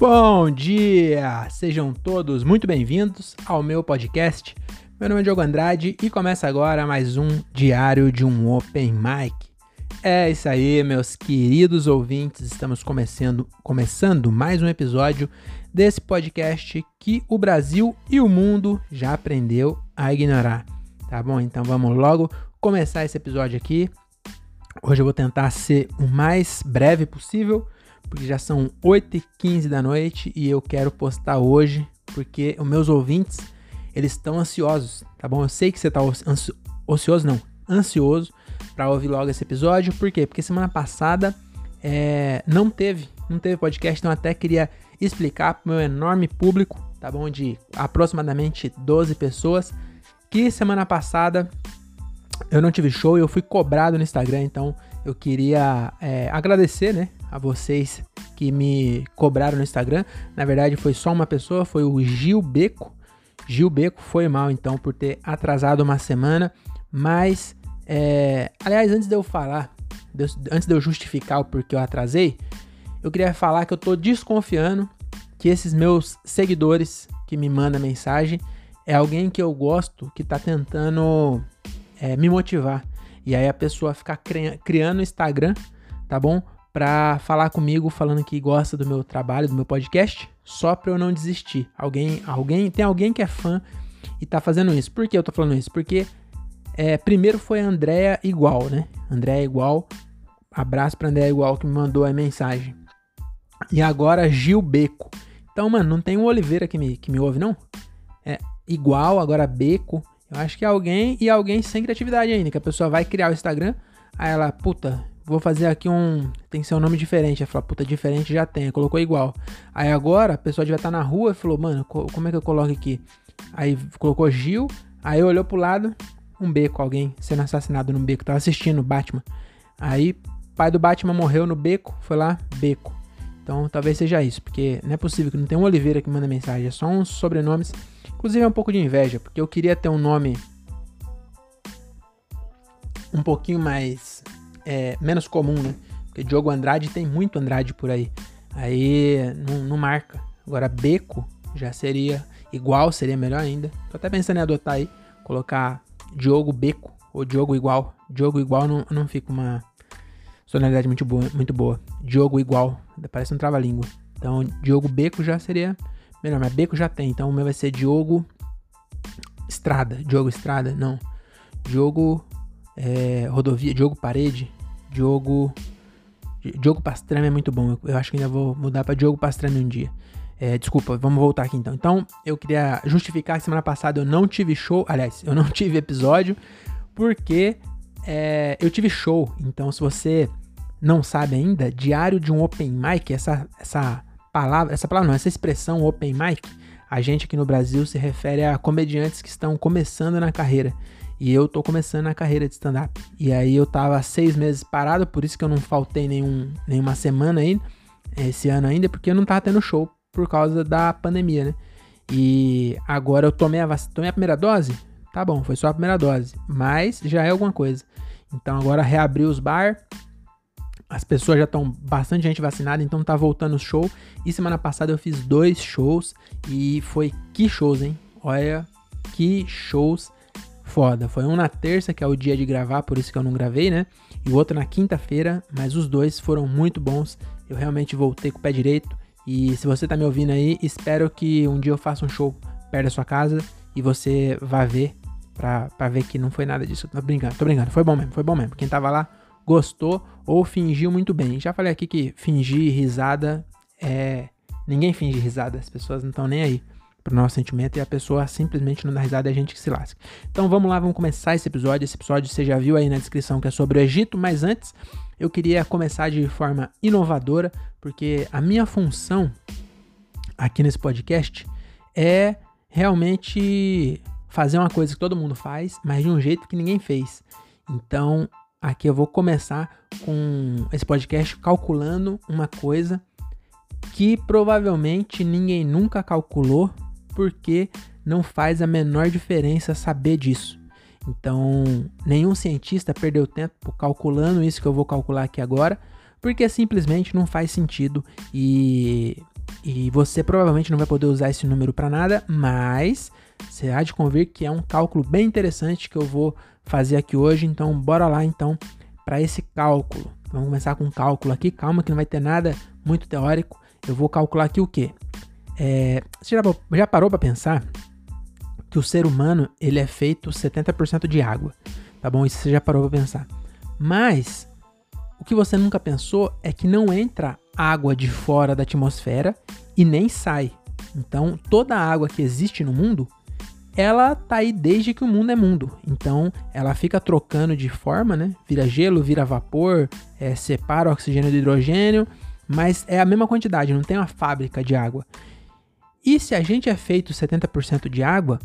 Bom dia! Sejam todos muito bem-vindos ao meu podcast. Meu nome é Diogo Andrade e começa agora mais um diário de um Open Mic. É isso aí, meus queridos ouvintes. Estamos começando, começando mais um episódio desse podcast que o Brasil e o mundo já aprendeu a ignorar. Tá bom? Então vamos logo começar esse episódio aqui. Hoje eu vou tentar ser o mais breve possível, porque já são 8h15 da noite e eu quero postar hoje, porque os meus ouvintes, eles estão ansiosos, tá bom? Eu sei que você tá ansi ocioso, não, ansioso para ouvir logo esse episódio. Por quê? Porque semana passada é, não teve, não teve podcast, então até queria explicar para o meu enorme público, tá bom? De aproximadamente 12 pessoas, que semana passada eu não tive show e eu fui cobrado no Instagram, então eu queria é, agradecer, né, a vocês que me cobraram no Instagram. Na verdade, foi só uma pessoa, foi o Gil Beco. Gil Beco foi mal, então, por ter atrasado uma semana, mas, é, aliás, antes de eu falar, antes de eu justificar o porquê eu atrasei, eu queria falar que eu tô desconfiando que esses meus seguidores que me mandam mensagem é alguém que eu gosto que tá tentando é, me motivar. E aí a pessoa ficar criando Instagram, tá bom? Pra falar comigo, falando que gosta do meu trabalho, do meu podcast, só pra eu não desistir. Alguém, alguém, tem alguém que é fã e tá fazendo isso. Por que eu tô falando isso? Porque é, primeiro foi a Andrea Igual, né? Andrea Igual, abraço pra Andrea Igual que me mandou a mensagem. E agora Gil Beco. Então, mano, não tem um Oliveira que me, que me ouve, não? É igual, agora Beco. Eu acho que alguém e alguém sem criatividade ainda, que a pessoa vai criar o Instagram, aí ela, puta, vou fazer aqui um. Tem que ser um nome diferente. Ela falou, puta, diferente já tem, colocou igual. Aí agora a pessoa já tá na rua e falou, mano, como é que eu coloco aqui? Aí colocou Gil, aí olhou pro lado, um beco, alguém sendo assassinado num beco, tava assistindo Batman. Aí, pai do Batman morreu no beco, foi lá, beco. Então talvez seja isso, porque não é possível que não tenha um Oliveira que manda mensagem, é só uns sobrenomes Inclusive é um pouco de inveja, porque eu queria ter um nome um pouquinho mais é, menos comum, né? Porque Diogo Andrade tem muito Andrade por aí. Aí não, não, marca. Agora Beco já seria igual, seria melhor ainda. Tô até pensando em adotar aí, colocar Diogo Beco ou Diogo igual. Diogo igual não, não fica uma sonoridade muito boa, muito boa. Diogo igual, parece um trava-língua. Então Diogo Beco já seria Melhor, mas Beco já tem. Então o meu vai ser Diogo Estrada. Diogo Estrada? Não. Diogo é, Rodovia. Diogo Parede. Diogo. Diogo Pastrame é muito bom. Eu, acho que ainda vou mudar para Diogo Pastrame um dia. É, desculpa, vamos voltar aqui então. Então, eu queria justificar que semana passada eu não tive show. Aliás, eu não tive episódio. Porque é, eu tive show. Então, se você não sabe ainda, diário de um open mic, essa, essa palavra, essa palavra não, essa expressão open mic, a gente aqui no Brasil se refere a comediantes que estão começando na carreira. E eu tô começando na carreira de stand-up. E aí eu tava seis meses parado, por isso que eu não faltei nenhum, nenhuma semana aí, esse ano ainda, porque eu não tava tendo show por causa da pandemia, né? E agora eu tomei a, tomei a primeira dose? Tá bom, foi só a primeira dose. Mas já é alguma coisa. Então agora reabri os bar, as pessoas já estão bastante gente vacinada, então tá voltando o show. E semana passada eu fiz dois shows e foi que shows, hein? Olha que shows foda. Foi um na terça, que é o dia de gravar, por isso que eu não gravei, né? E o outro na quinta-feira, mas os dois foram muito bons. Eu realmente voltei com o pé direito. E se você tá me ouvindo aí, espero que um dia eu faça um show perto da sua casa e você vá ver pra, pra ver que não foi nada disso. Tô brincando, tô brincando. Foi bom mesmo, foi bom mesmo. Quem tava lá gostou ou fingiu muito bem. Já falei aqui que fingir risada é. Ninguém finge risada, as pessoas não estão nem aí pro nosso sentimento e a pessoa simplesmente não dá risada é a gente que se lasca. Então vamos lá, vamos começar esse episódio. Esse episódio você já viu aí na descrição que é sobre o Egito, mas antes eu queria começar de forma inovadora, porque a minha função aqui nesse podcast é realmente fazer uma coisa que todo mundo faz, mas de um jeito que ninguém fez. Então aqui eu vou começar com esse podcast calculando uma coisa que provavelmente ninguém nunca calculou, porque não faz a menor diferença saber disso. Então, nenhum cientista perdeu tempo calculando isso que eu vou calcular aqui agora, porque simplesmente não faz sentido e E você provavelmente não vai poder usar esse número para nada, mas você há de convir que é um cálculo bem interessante que eu vou fazer aqui hoje. Então, bora lá então para esse cálculo. Vamos começar com um cálculo aqui. Calma que não vai ter nada muito teórico. Eu vou calcular aqui o quê? É, você já, já parou para pensar que o ser humano ele é feito 70% de água, tá bom? Isso você já parou para pensar. Mas o que você nunca pensou é que não entra água de fora da atmosfera e nem sai. Então, toda a água que existe no mundo, ela tá aí desde que o mundo é mundo. Então, ela fica trocando de forma, né? Vira gelo, vira vapor, é, separa o oxigênio do hidrogênio, mas é a mesma quantidade, não tem uma fábrica de água. E se a gente é feito 70% de água,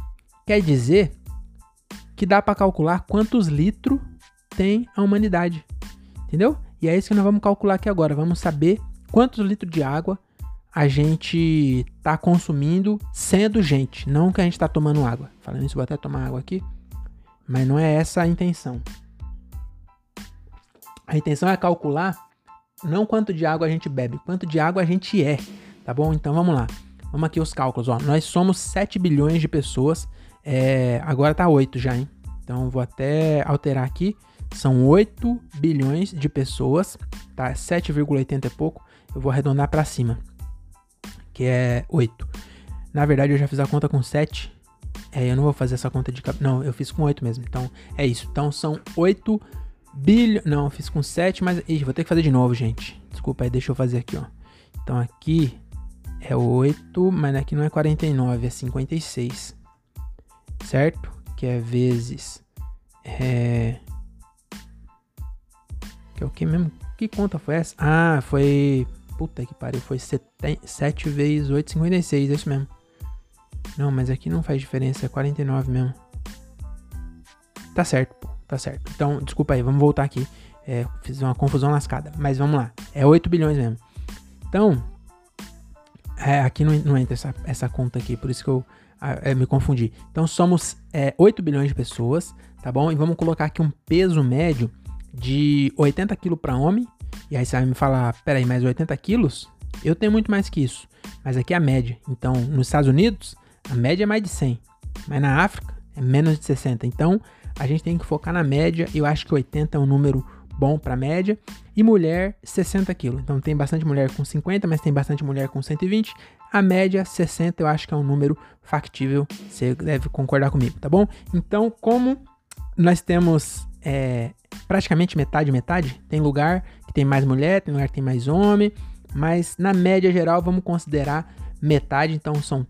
quer dizer que dá para calcular quantos litros tem a humanidade. Entendeu? E é isso que nós vamos calcular aqui agora. Vamos saber quantos litros de água a gente está consumindo sendo gente, não que a gente está tomando água. Falando isso, vou até tomar água aqui, mas não é essa a intenção. A intenção é calcular não quanto de água a gente bebe, quanto de água a gente é, tá bom? Então vamos lá. Vamos aqui os cálculos, ó. Nós somos 7 bilhões de pessoas, é, agora tá 8 já, hein? Então vou até alterar aqui. São 8 bilhões de pessoas, tá? 7,80 é pouco. Eu vou arredondar para cima, que é 8. Na verdade, eu já fiz a conta com 7. É, eu não vou fazer essa conta de cap... Não, eu fiz com 8 mesmo. Então, é isso. Então, são 8 bilhões... Não, eu fiz com 7, mas... Ih, vou ter que fazer de novo, gente. Desculpa aí, deixa eu fazer aqui, ó. Então, aqui é 8, mas aqui não é 49, é 56. Certo? Que é vezes... É... Que é o que mesmo? Que conta foi essa? Ah, foi. Puta que pariu, foi 7 vezes 8, 56, é isso mesmo. Não, mas aqui não faz diferença, é 49 mesmo. Tá certo, pô, tá certo. Então, desculpa aí, vamos voltar aqui. É, fiz uma confusão lascada, mas vamos lá. É 8 bilhões mesmo. Então, é, aqui não, não entra essa, essa conta aqui, por isso que eu é, me confundi. Então, somos é, 8 bilhões de pessoas, tá bom? E vamos colocar aqui um peso médio de 80 quilos para homem. E aí você vai me falar, peraí, mais 80 quilos? Eu tenho muito mais que isso. Mas aqui é a média. Então, nos Estados Unidos, a média é mais de 100. Mas na África, é menos de 60. Então, a gente tem que focar na média. Eu acho que 80 é um número bom para média. E mulher, 60 quilos. Então, tem bastante mulher com 50, mas tem bastante mulher com 120. A média, 60, eu acho que é um número factível. Você deve concordar comigo, tá bom? Então, como nós temos é, praticamente metade, metade. Tem lugar tem mais mulher, tem lugar que tem mais homem, mas na média geral vamos considerar metade, então são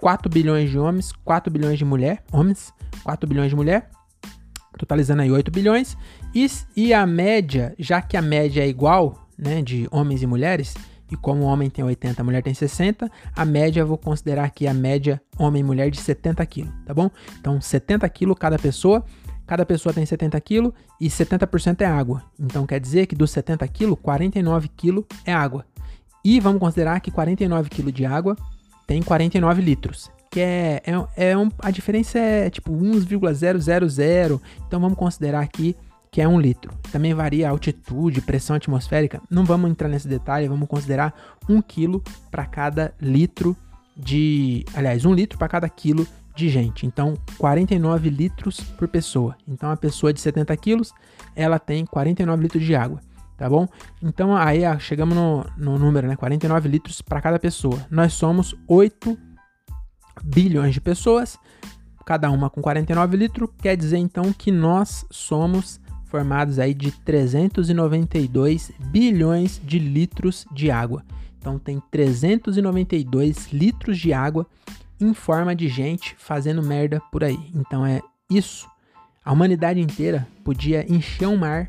4 bilhões de homens, 4 bilhões de mulher, homens, 4 bilhões de mulher, totalizando aí 8 bilhões. E, e a média, já que a média é igual, né, de homens e mulheres, e como o homem tem 80, a mulher tem 60, a média vou considerar aqui a média homem e mulher de 70 quilos, tá bom? Então 70 quilos cada pessoa Cada pessoa tem 70 kg e 70% é água. Então quer dizer que dos 70 kg, 49 kg é água. E vamos considerar que 49 kg de água tem 49 litros. Que é, é, é um, a diferença é tipo 1,000. Então vamos considerar aqui que é um litro. Também varia a altitude, pressão atmosférica. Não vamos entrar nesse detalhe, vamos considerar um quilo para cada litro de. Aliás, um litro para cada quilo de gente. Então, 49 litros por pessoa. Então, a pessoa de 70 quilos, ela tem 49 litros de água, tá bom? Então, aí chegamos no, no número, né? 49 litros para cada pessoa. Nós somos 8 bilhões de pessoas, cada uma com 49 litros. Quer dizer, então, que nós somos formados aí de 392 bilhões de litros de água. Então, tem 392 litros de água em forma de gente fazendo merda por aí. Então é isso. A humanidade inteira podia encher um mar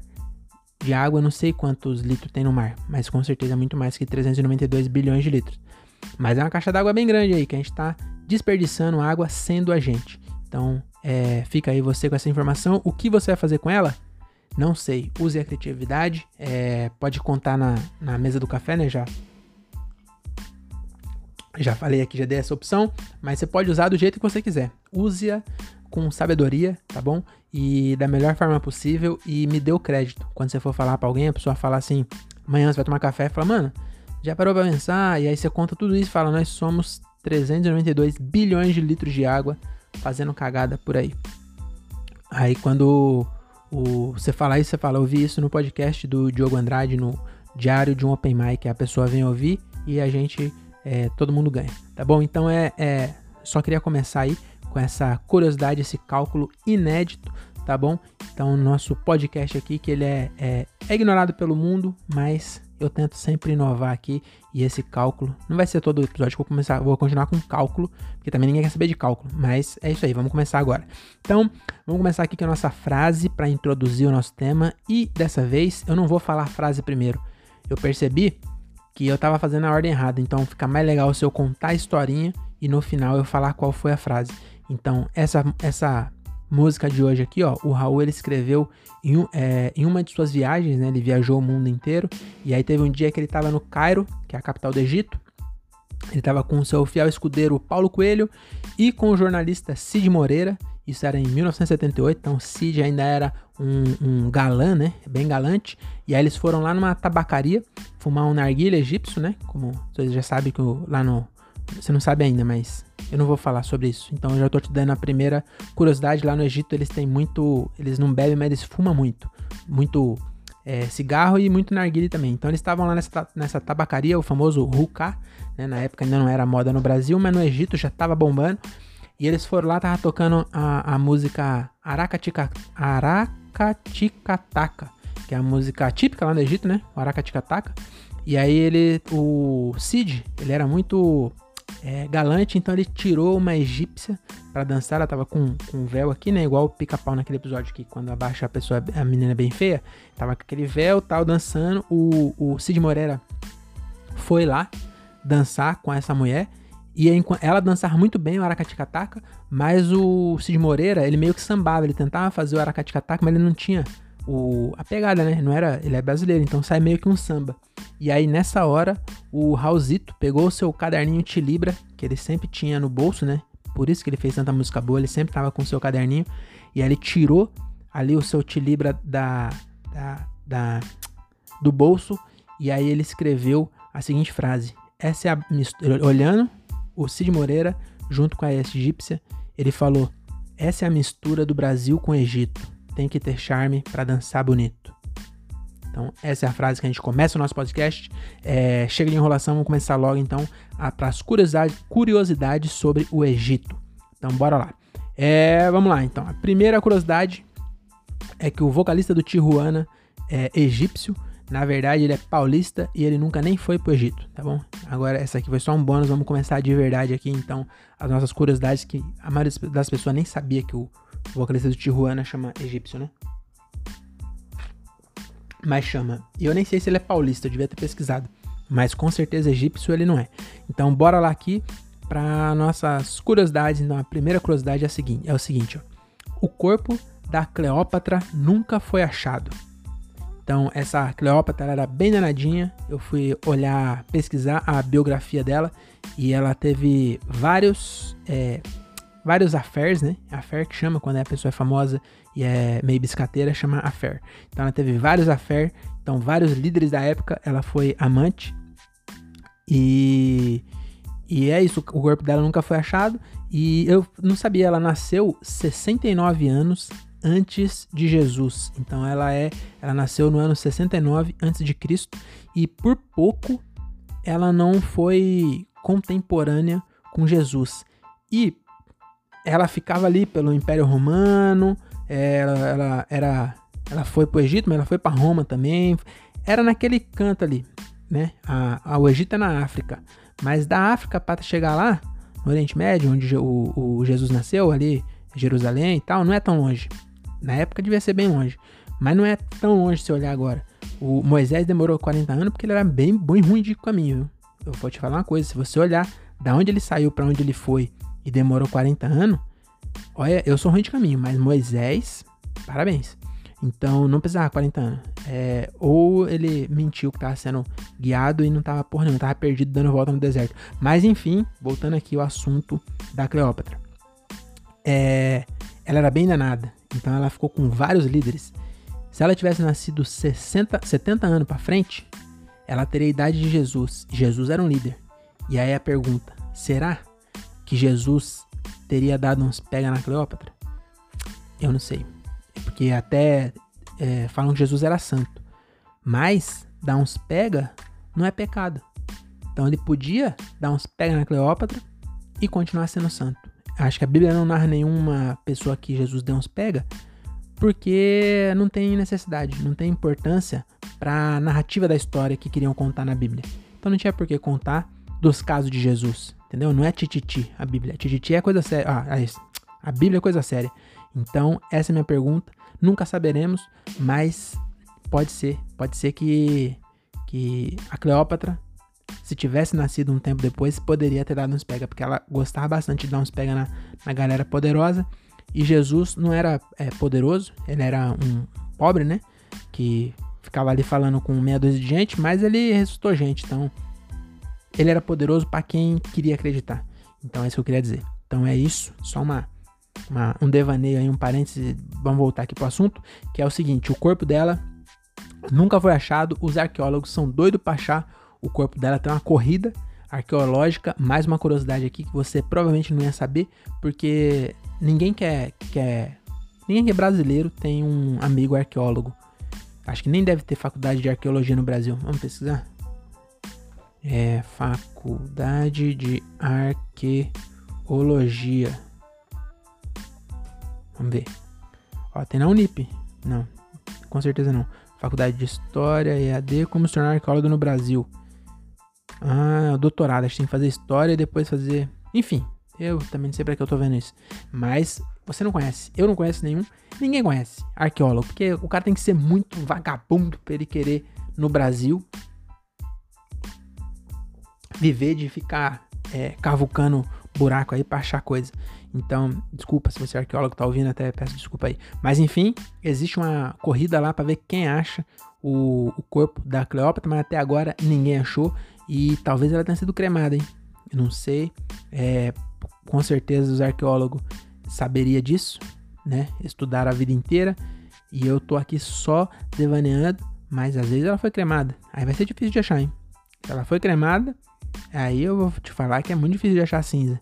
de água, não sei quantos litros tem no mar, mas com certeza muito mais que 392 bilhões de litros. Mas é uma caixa d'água bem grande aí, que a gente está desperdiçando água sendo a gente. Então, é, fica aí você com essa informação. O que você vai fazer com ela? Não sei. Use a criatividade. É, pode contar na, na mesa do café, né? Já já falei aqui, já dei essa opção, mas você pode usar do jeito que você quiser. Use-a com sabedoria, tá bom? E da melhor forma possível e me dê o crédito. Quando você for falar para alguém, a pessoa fala assim: amanhã você vai tomar café, fala, mano, Já parou pra pensar? E aí você conta tudo isso e fala: nós somos 392 bilhões de litros de água fazendo cagada por aí. Aí quando o, você fala isso, você fala, eu vi isso no podcast do Diogo Andrade, no Diário de um Open Mic, a pessoa vem ouvir e a gente, é, todo mundo ganha, tá bom? Então é, é, só queria começar aí com essa curiosidade, esse cálculo inédito, tá bom? Então nosso podcast aqui, que ele é, é, é ignorado pelo mundo, mas eu tento sempre inovar aqui e esse cálculo não vai ser todo o episódio que eu vou começar, vou continuar com cálculo, porque também ninguém quer saber de cálculo, mas é isso aí, vamos começar agora. Então, vamos começar aqui com a nossa frase para introduzir o nosso tema e dessa vez eu não vou falar a frase primeiro. Eu percebi que eu tava fazendo a ordem errada, então fica mais legal se eu contar a historinha e no final eu falar qual foi a frase. Então, essa essa música de hoje aqui, ó, o Raul ele escreveu em, é, em, uma de suas viagens, né? Ele viajou o mundo inteiro e aí teve um dia que ele estava no Cairo, que é a capital do Egito. Ele estava com o seu fiel escudeiro Paulo Coelho e com o jornalista Cid Moreira. Isso era em 1978, então Cid ainda era um, um galã, né? Bem galante. E aí eles foram lá numa tabacaria fumar um narguilha egípcio, né? Como vocês já sabem que lá no você não sabe ainda, mas eu não vou falar sobre isso. Então eu já tô te dando a primeira curiosidade. Lá no Egito eles têm muito. Eles não bebem, mas eles fumam muito. Muito é, cigarro e muito narguile também. Então eles estavam lá nessa, nessa tabacaria, o famoso hookah. Né? Na época ainda não era moda no Brasil, mas no Egito já tava bombando. E eles foram lá, tava tocando a, a música Arakatika, Arakatikataka, que é a música típica lá no Egito, né? O Arakatikataka. E aí ele, o Cid, ele era muito é, galante, então ele tirou uma egípcia para dançar. Ela tava com, com um véu aqui, né? Igual o pica-pau naquele episódio que quando abaixa a pessoa, a menina é bem feia. Tava com aquele véu tal, dançando. O, o Cid Moreira foi lá dançar com essa mulher. E ela dançava muito bem o Aracaticataca, mas o Cid Moreira, ele meio que sambava, ele tentava fazer o Aracaticataca, mas ele não tinha o, a pegada, né? Não era, ele é brasileiro, então sai meio que um samba. E aí nessa hora, o Raulzito pegou o seu caderninho Tilibra, que ele sempre tinha no bolso, né? Por isso que ele fez tanta música boa, ele sempre tava com o seu caderninho. E aí ele tirou ali o seu Tilibra da, da, da do bolso e aí ele escreveu a seguinte frase: Essa é a mistura. Olhando o Cid Moreira junto com a egípcia, ele falou: Essa é a mistura do Brasil com o Egito tem que ter charme para dançar bonito. Então, essa é a frase que a gente começa o nosso podcast. É, chega de enrolação, vamos começar logo então para as curiosidades, curiosidades sobre o Egito. Então, bora lá. É, vamos lá então. A primeira curiosidade é que o vocalista do Tijuana é egípcio. Na verdade, ele é paulista e ele nunca nem foi pro Egito, tá bom? Agora, essa aqui foi só um bônus, vamos começar de verdade aqui, então, as nossas curiosidades que a maioria das pessoas nem sabia que o vocalista do Tijuana chama egípcio, né? Mas chama. E eu nem sei se ele é paulista, eu devia ter pesquisado. Mas com certeza egípcio ele não é. Então bora lá aqui para nossas curiosidades. Então a primeira curiosidade é, a seguinte, é o seguinte, ó. O corpo da Cleópatra nunca foi achado. Então essa Cleópatra era bem danadinha. Eu fui olhar, pesquisar a biografia dela e ela teve vários é, vários affairs, né? Affair que chama quando a pessoa é famosa e é meio biscateira, chama affair. Então ela teve vários affairs, então vários líderes da época, ela foi amante. E e é isso, o corpo dela nunca foi achado e eu não sabia, ela nasceu 69 anos antes de Jesus. Então ela é, ela nasceu no ano 69 antes de Cristo e por pouco ela não foi contemporânea com Jesus. E ela ficava ali pelo Império Romano, ela, ela era, ela foi para o Egito, mas ela foi para Roma também. Era naquele canto ali, né? A, a, o Egito é na África, mas da África para chegar lá, no Oriente Médio, onde o, o Jesus nasceu, ali, Jerusalém e tal, não é tão longe. Na época devia ser bem longe, mas não é tão longe se olhar agora. O Moisés demorou 40 anos porque ele era bem, bem ruim de caminho. Eu vou te falar uma coisa, se você olhar da onde ele saiu para onde ele foi e demorou 40 anos, olha, eu sou ruim de caminho, mas Moisés, parabéns. Então não precisava 40 anos. É, ou ele mentiu que estava sendo guiado e não estava por não, estava perdido dando volta no deserto. Mas enfim, voltando aqui ao assunto da Cleópatra. É, ela era bem danada, então ela ficou com vários líderes. Se ela tivesse nascido 60, 70 anos para frente, ela teria a idade de Jesus. Jesus era um líder. E aí a pergunta: será que Jesus teria dado uns pega na Cleópatra? Eu não sei. Porque até é, falam que Jesus era santo. Mas dar uns pega não é pecado. Então ele podia dar uns pega na Cleópatra e continuar sendo santo. Acho que a Bíblia não narra nenhuma pessoa que Jesus deu uns pega, porque não tem necessidade, não tem importância para a narrativa da história que queriam contar na Bíblia. Então não tinha por que contar dos casos de Jesus, entendeu? Não é tititi a Bíblia. Tititi é coisa séria. Ah, é a Bíblia é coisa séria. Então, essa é minha pergunta. Nunca saberemos, mas pode ser. Pode ser que, que a Cleópatra, se tivesse nascido um tempo depois, poderia ter dado uns pega, porque ela gostava bastante de dar uns pega na, na galera poderosa. E Jesus não era é, poderoso, ele era um pobre, né? Que ficava ali falando com meia dúzia de gente, mas ele ressuscitou gente. Então, ele era poderoso para quem queria acreditar. Então, é isso que eu queria dizer. Então, é isso. Só uma uma, um devaneio aí, um parêntese, vamos voltar aqui pro assunto, que é o seguinte, o corpo dela nunca foi achado, os arqueólogos são doidos para achar o corpo dela, tem uma corrida arqueológica, mais uma curiosidade aqui que você provavelmente não ia saber, porque ninguém quer, quer ninguém que é brasileiro tem um amigo arqueólogo. Acho que nem deve ter faculdade de arqueologia no Brasil. Vamos pesquisar? É faculdade de arqueologia. Vamos ver. Ó, tem na Unip. Não, com certeza não. Faculdade de História, EAD, como se tornar arqueólogo no Brasil. Ah, doutorado. Acho que tem que fazer História e depois fazer... Enfim, eu também não sei pra que eu tô vendo isso. Mas você não conhece. Eu não conheço nenhum. Ninguém conhece arqueólogo. Porque o cara tem que ser muito vagabundo pra ele querer no Brasil viver de ficar é, cavucando buraco aí pra achar coisa. Então, desculpa se você é arqueólogo tá ouvindo, até peço desculpa aí. Mas enfim, existe uma corrida lá para ver quem acha o, o, corpo da Cleópatra, mas até agora ninguém achou. E talvez ela tenha sido cremada, hein? Eu não sei. É, com certeza os arqueólogos saberia disso, né? Estudaram a vida inteira. E eu tô aqui só devaneando, mas às vezes ela foi cremada. Aí vai ser difícil de achar, hein? Se ela foi cremada, aí eu vou te falar que é muito difícil de achar cinza.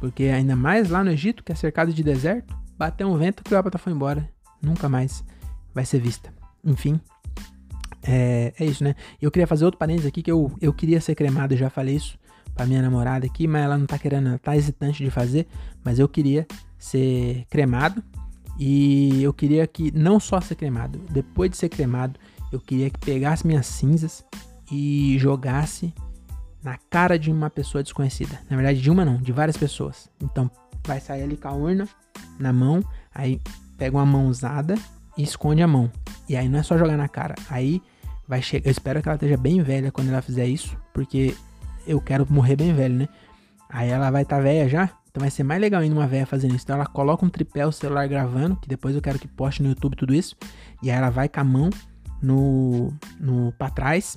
Porque ainda mais lá no Egito, que é cercado de deserto, bateu um vento que Cleópatra foi embora. Nunca mais vai ser vista. Enfim, é, é isso, né? Eu queria fazer outro parênteses aqui, que eu, eu queria ser cremado, já falei isso pra minha namorada aqui, mas ela não tá querendo, ela tá hesitante de fazer, mas eu queria ser cremado. E eu queria que não só ser cremado, depois de ser cremado, eu queria que pegasse minhas cinzas e jogasse na cara de uma pessoa desconhecida. Na verdade, de uma não, de várias pessoas. Então, vai sair ali com a urna na mão, aí pega uma mãozada e esconde a mão. E aí não é só jogar na cara. Aí vai chegar. Eu espero que ela esteja bem velha quando ela fizer isso, porque eu quero morrer bem velho, né? Aí ela vai estar tá velha já. Então vai ser mais legal ainda uma velha fazendo isso. Então ela coloca um tripé, o celular gravando, que depois eu quero que poste no YouTube tudo isso. E aí ela vai com a mão no, no pra trás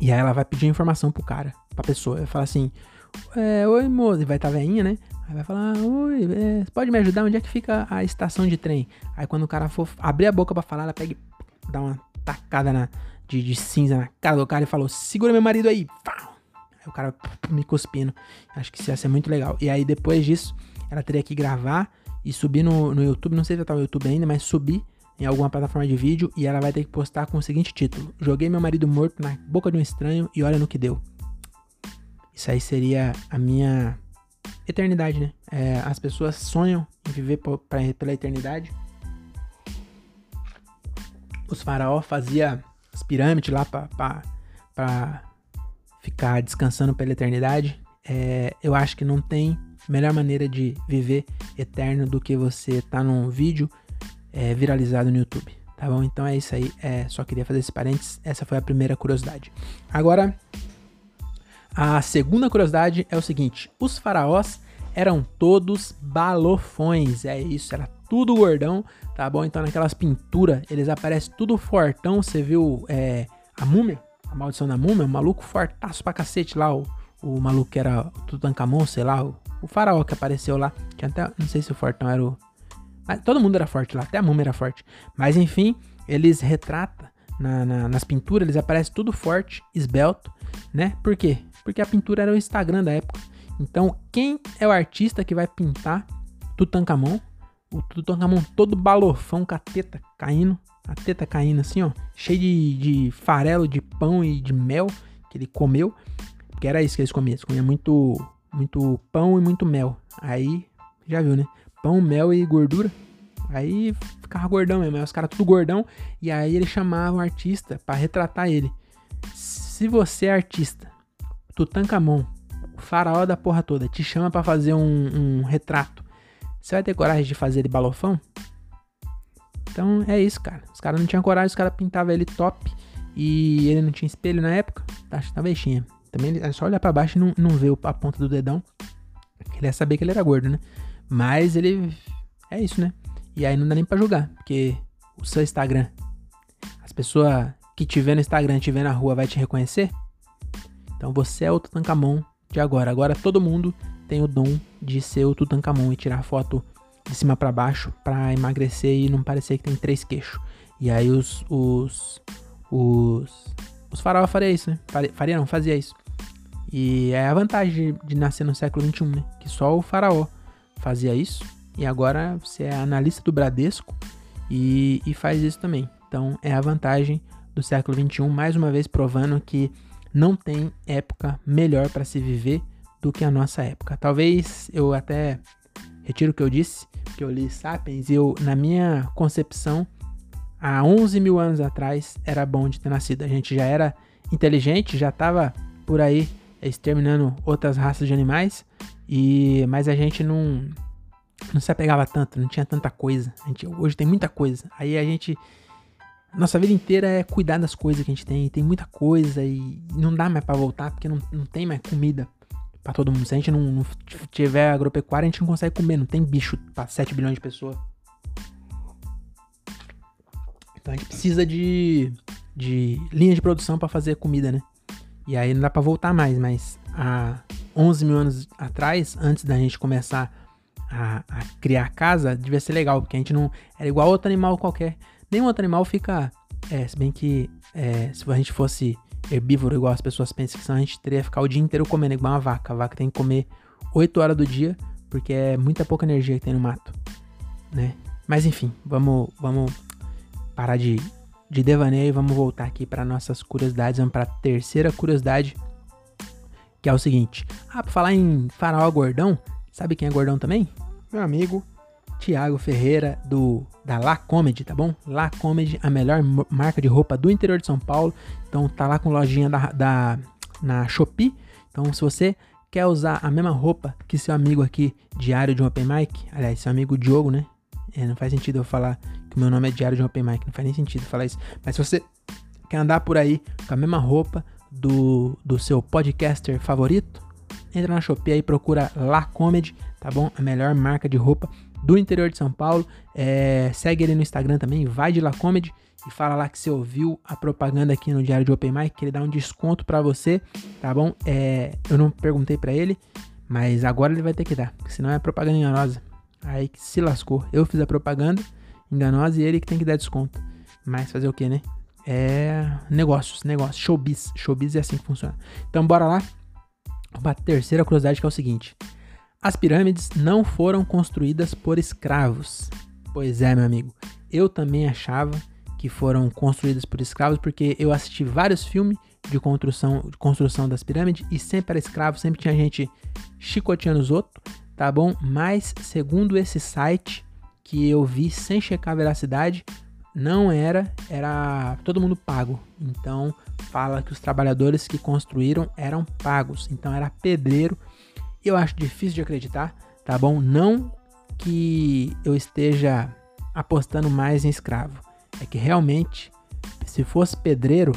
e aí ela vai pedir informação pro cara, pra pessoa. Vai falar assim: é, Oi, moça. E vai estar tá né? Aí vai falar: Oi, é, pode me ajudar? Onde é que fica a estação de trem? Aí quando o cara for abrir a boca para falar, ela pega e dá uma tacada na, de, de, cinza na cara do cara e falou: Segura meu marido aí. Aí o cara me cuspindo. Acho que isso ia ser muito legal. E aí depois disso, ela teria que gravar e subir no, no YouTube. Não sei se tá no YouTube ainda, mas subir em alguma plataforma de vídeo e ela vai ter que postar com o seguinte título: Joguei meu marido morto na boca de um estranho e olha no que deu. Isso aí seria a minha eternidade, né? É, as pessoas sonham em viver pra, pela eternidade. Os faraós faziam as pirâmides lá para ficar descansando pela eternidade. É, eu acho que não tem melhor maneira de viver eterno do que você tá num vídeo é, viralizado no YouTube. Tá bom? Então é isso aí. É, só queria fazer esse parênteses. Essa foi a primeira curiosidade. Agora, a segunda curiosidade é o seguinte: os faraós eram todos balofões. É isso, era tudo gordão, tá bom? Então naquelas pinturas eles aparecem tudo fortão. Você viu é, a múmia? A maldição da múmia? O maluco fortaço pra cacete lá. O, o maluco que era Tutankhamon, sei lá. O, o faraó que apareceu lá. Tinha até. Não sei se o fortão era o todo mundo era forte lá, até a múmia era forte. Mas enfim, eles retratam na, na, nas pinturas, eles aparecem tudo forte, esbelto, né? Por quê? Porque a pintura era o Instagram da época. Então, quem é o artista que vai pintar Tutankhamon? O Tutankhamon todo balofão com a teta caindo, a teta caindo assim, ó, cheio de, de farelo de pão e de mel que ele comeu, porque era isso que eles comiam, eles comiam muito, muito pão e muito mel. Aí, já viu, né? Pão, mel e gordura. Aí ficava gordão mesmo, aí os caras tudo gordão, e aí ele chamava um artista para retratar ele. Se você é artista, Tutankhamon, o faraó da porra toda, te chama para fazer um, um retrato, você vai ter coragem de fazer ele balofão? Então é isso, cara. Os caras não tinham coragem, os caras pintavam ele top e ele não tinha espelho na época. Tá, talvez tinha. Também é só olhar para baixo e não, não ver a ponta do dedão. Ele ia saber que ele era gordo, né? Mas ele. É isso, né? E aí não dá nem pra julgar, porque o seu Instagram, as pessoas que te vê no Instagram, te vê na rua, vai te reconhecer? Então você é o Tutankhamon de agora. Agora todo mundo tem o dom de ser o Tutankhamon e tirar foto de cima para baixo para emagrecer e não parecer que tem três queixos. E aí os os os, os faraós faria isso, né? Faria não, fazia isso. E é a vantagem de, de nascer no século XXI, né? Que só o faraó fazia isso. E agora você é analista do Bradesco e, e faz isso também. Então é a vantagem do século XXI, mais uma vez provando que não tem época melhor para se viver do que a nossa época. Talvez eu até retiro o que eu disse, que eu li Sapiens e eu, na minha concepção, há 11 mil anos atrás era bom de ter nascido. A gente já era inteligente, já estava por aí exterminando outras raças de animais, e mas a gente não não se apegava tanto, não tinha tanta coisa. Gente, hoje tem muita coisa. Aí a gente nossa vida inteira é cuidar das coisas que a gente tem, tem muita coisa e não dá mais para voltar porque não, não tem mais comida para todo mundo. Se a gente não, não tiver agropecuária, a gente não consegue comer, não tem bicho para 7 bilhões de pessoas. Então a gente precisa de, de linha de produção para fazer comida, né? E aí não dá para voltar mais, mas há 11 mil anos atrás, antes da gente começar a, a, criar casa, devia ser legal, porque a gente não. Era igual outro animal qualquer. Nenhum outro animal fica. É, se bem que é, se a gente fosse herbívoro, igual as pessoas pensam que são, a gente teria que ficar o dia inteiro comendo, igual uma vaca. A vaca tem que comer 8 horas do dia, porque é muita pouca energia que tem no mato, né? Mas enfim, vamos, vamos parar de, de devaneio e vamos voltar aqui para nossas curiosidades. Vamos para a terceira curiosidade, que é o seguinte. Ah, para falar em faraó gordão, sabe quem é gordão também? Meu amigo Tiago Ferreira do da La Comedy, tá bom? La Comedy, a melhor marca de roupa do interior de São Paulo. Então tá lá com lojinha da, da na Shopee. Então se você quer usar a mesma roupa que seu amigo aqui, Diário de um Open Mic, aliás, seu amigo Diogo, né? É, não faz sentido eu falar que o meu nome é Diário de um Open Mic, não faz nem sentido falar isso. Mas se você quer andar por aí com a mesma roupa do, do seu podcaster favorito, entra na Shopee aí, procura La Comedy, tá bom? A melhor marca de roupa do interior de São Paulo. É, segue ele no Instagram também, vai de La Comedy e fala lá que você ouviu a propaganda aqui no Diário de Open Mic, que ele dá um desconto para você, tá bom? É, eu não perguntei para ele, mas agora ele vai ter que dar, senão é propaganda enganosa. Aí que se lascou. Eu fiz a propaganda enganosa e ele que tem que dar desconto. Mas fazer o que, né? É negócios, negócios, showbiz. Showbiz é assim que funciona. Então bora lá. Uma terceira curiosidade que é o seguinte: as pirâmides não foram construídas por escravos. Pois é, meu amigo. Eu também achava que foram construídas por escravos porque eu assisti vários filmes de construção, de construção das pirâmides e sempre era escravo, sempre tinha gente chicoteando os outros, tá bom? Mas segundo esse site que eu vi sem checar a veracidade, não era, era todo mundo pago. Então fala que os trabalhadores que construíram eram pagos. Então era pedreiro eu acho difícil de acreditar, tá bom? Não que eu esteja apostando mais em escravo. É que realmente, se fosse pedreiro,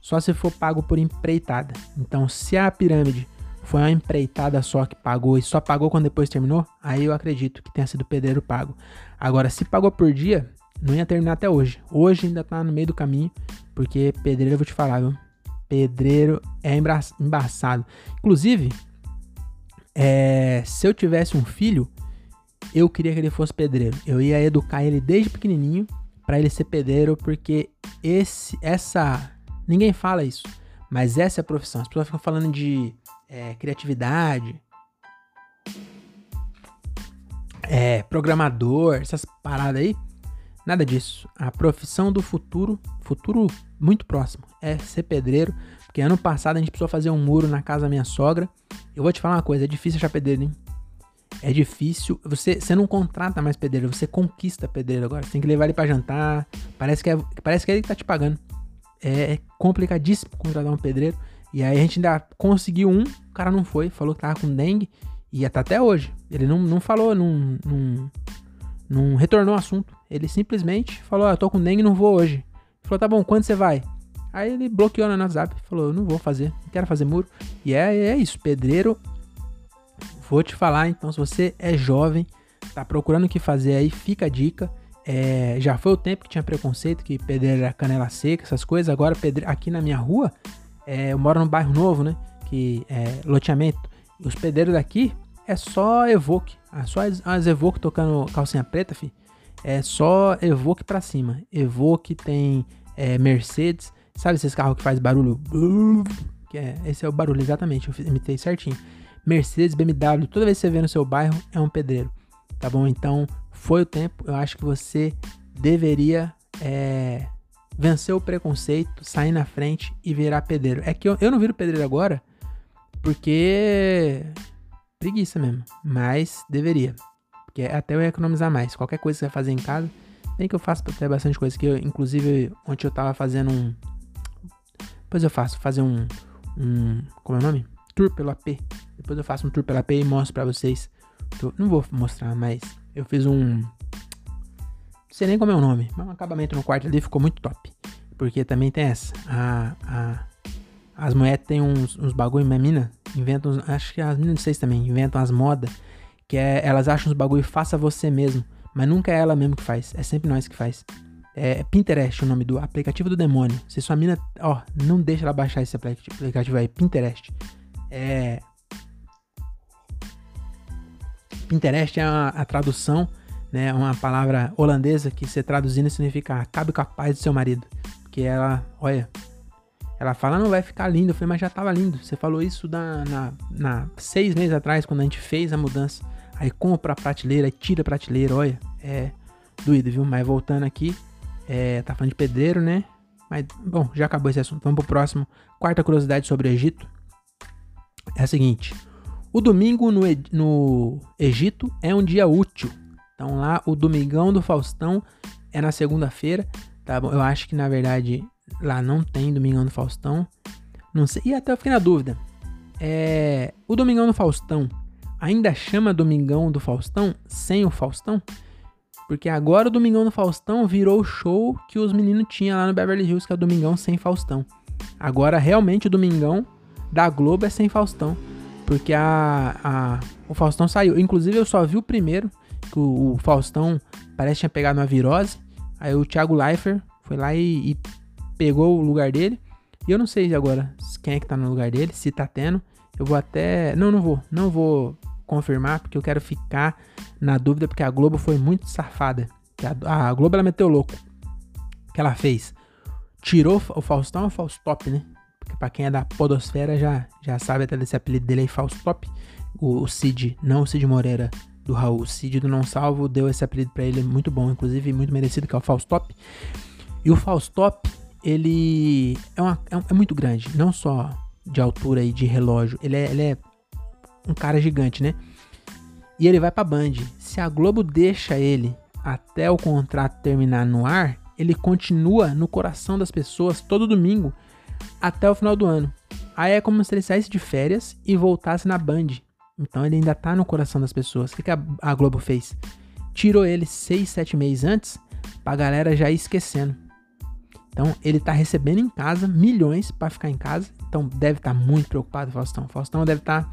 só se for pago por empreitada. Então, se a pirâmide foi uma empreitada só que pagou e só pagou quando depois terminou, aí eu acredito que tenha sido pedreiro pago. Agora, se pagou por dia, não ia terminar até hoje. Hoje ainda tá no meio do caminho, porque pedreiro eu vou te falar, viu? Pedreiro é embaçado. Inclusive, é, se eu tivesse um filho, eu queria que ele fosse pedreiro. Eu ia educar ele desde pequenininho para ele ser pedreiro, porque esse, essa, ninguém fala isso, mas essa é a profissão. As pessoas ficam falando de é, criatividade, é, programador, essas paradas aí. Nada disso. A profissão do futuro, futuro muito próximo, é ser pedreiro. Porque ano passado a gente precisou fazer um muro na casa da minha sogra. Eu vou te falar uma coisa, é difícil achar pedreiro, hein? É difícil. Você, você não contrata mais pedreiro, você conquista pedreiro agora. Você tem que levar ele para jantar. Parece que, é, parece que é ele que tá te pagando. É, é complicadíssimo contratar um pedreiro. E aí a gente ainda conseguiu um, o cara não foi, falou que tava com dengue. E tá até hoje. Ele não, não falou, não, não, não retornou o assunto. Ele simplesmente falou: ah, eu tô com dengue não vou hoje. Ele falou: tá bom, quando você vai? Aí ele bloqueou no WhatsApp, falou: não vou fazer, não quero fazer muro. E é, é isso, pedreiro. Vou te falar, então, se você é jovem, tá procurando o que fazer aí, fica a dica. É, já foi o tempo que tinha preconceito, que pedreiro era canela seca, essas coisas. Agora, pedreiro, aqui na minha rua, é, eu moro num bairro novo, né? Que é loteamento. Os pedreiros daqui é só Evoque. É só as, Evoque tocando calcinha preta, fi é só Evoque pra cima. Evoque tem é, Mercedes, sabe esses carros que faz barulho? Que é, esse é o barulho, exatamente, eu imitei certinho. Mercedes, BMW, toda vez que você vê no seu bairro é um pedreiro, tá bom? Então, foi o tempo, eu acho que você deveria é, vencer o preconceito, sair na frente e virar pedreiro. É que eu, eu não viro pedreiro agora, porque preguiça mesmo, mas deveria. Porque até eu ia economizar mais. Qualquer coisa que você vai fazer em casa, nem que eu faço até bastante coisa. Que eu, inclusive, ontem eu tava fazendo um. Depois eu faço, fazer um. um como é o nome? Tour pelo AP. Depois eu faço um tour pelo AP e mostro pra vocês. Eu não vou mostrar, mas eu fiz um. Não sei nem como é o nome, mas um acabamento no quarto ali ficou muito top. Porque também tem essa. A, a, as mulheres têm uns, uns bagulho, mas mina inventam. Acho que as meninas de vocês também inventam as modas que é, elas acham os bagulho faça você mesmo, mas nunca é ela mesmo que faz, é sempre nós que faz. É Pinterest o nome do aplicativo do demônio. Se sua mina, ó, não deixa ela baixar esse aplicativo aí, Pinterest. É Pinterest é a, tradução, né, uma palavra holandesa que se traduzindo significa acabe com a paz do seu marido. Que ela, olha, ela fala, não vai ficar lindo. Eu falei, mas já tava lindo. Você falou isso na, na, na, seis meses atrás, quando a gente fez a mudança. Aí compra a prateleira, tira a prateleira, olha. É doído, viu? Mas voltando aqui, é, tá falando de pedreiro, né? Mas, bom, já acabou esse assunto. Vamos pro próximo. Quarta curiosidade sobre o Egito. É a seguinte. O domingo no, no Egito é um dia útil. Então lá, o domingão do Faustão é na segunda-feira. Tá bom? Eu acho que, na verdade, lá não tem Domingão do Faustão. Não sei. E até eu fiquei na dúvida. É, o Domingão do Faustão ainda chama Domingão do Faustão sem o Faustão? Porque agora o Domingão do Faustão virou o show que os meninos tinham lá no Beverly Hills, que é o Domingão sem Faustão. Agora realmente o Domingão da Globo é sem Faustão. Porque a, a, o Faustão saiu. Inclusive eu só vi o primeiro, que o, o Faustão parece que tinha pegado uma virose. Aí o Thiago Leifert foi lá e, e pegou o lugar dele. E eu não sei agora quem é que tá no lugar dele, se tá tendo. Eu vou até. Não, não vou. Não vou confirmar, porque eu quero ficar na dúvida, porque a Globo foi muito safada. A, Globo ela meteu louco. O que ela fez? Tirou o Faustão, o Faustop, né? Porque pra quem é da Podosfera já, já sabe até desse apelido dele aí, Faustop. O, o Cid, não o Cid Moreira do Raul. O Cid do Não Salvo deu esse apelido para ele, muito bom, inclusive muito merecido, que é o Faustop. E o Faustop, ele é, uma, é, é, muito grande, não só de altura e de relógio, ele é, ele é um cara gigante, né? E ele vai pra Band. Se a Globo deixa ele até o contrato terminar no ar, ele continua no coração das pessoas todo domingo até o final do ano. Aí é como se ele saísse de férias e voltasse na Band. Então ele ainda tá no coração das pessoas. O que, que a, a Globo fez? Tirou ele 6, 7 meses antes pra galera já ir esquecendo. Então ele tá recebendo em casa milhões para ficar em casa. Então deve estar tá muito preocupado, Faustão. Faustão deve estar tá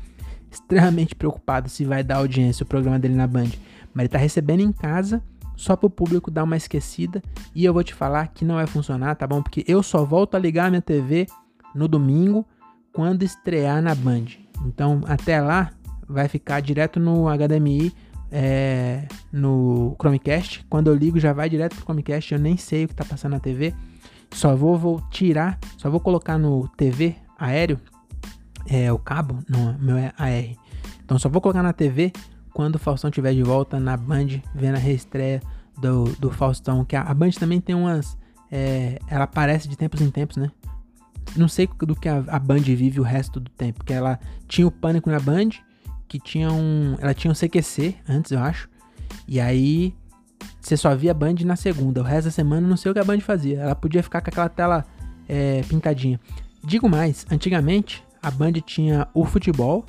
extremamente preocupado se vai dar audiência o programa dele na Band. Mas ele tá recebendo em casa só para o público dar uma esquecida. E eu vou te falar que não vai funcionar, tá bom? Porque eu só volto a ligar a minha TV no domingo quando estrear na Band. Então até lá vai ficar direto no HDMI é, no Chromecast. Quando eu ligo, já vai direto pro Chromecast. Eu nem sei o que tá passando na TV. Só vou, vou tirar, só vou colocar no TV aéreo, é o cabo, não, meu é AR. Então só vou colocar na TV quando o Faustão estiver de volta na Band, vendo a reestreia do, do Faustão. Que a, a Band também tem umas. É, ela aparece de tempos em tempos, né? Não sei do que a, a Band vive o resto do tempo. Porque ela tinha o pânico na Band, que tinha um. Ela tinha um CQC antes, eu acho. E aí você só via a Band na segunda. O resto da semana não sei o que a Band fazia. Ela podia ficar com aquela tela é, pintadinha. Digo mais, antigamente a Band tinha o futebol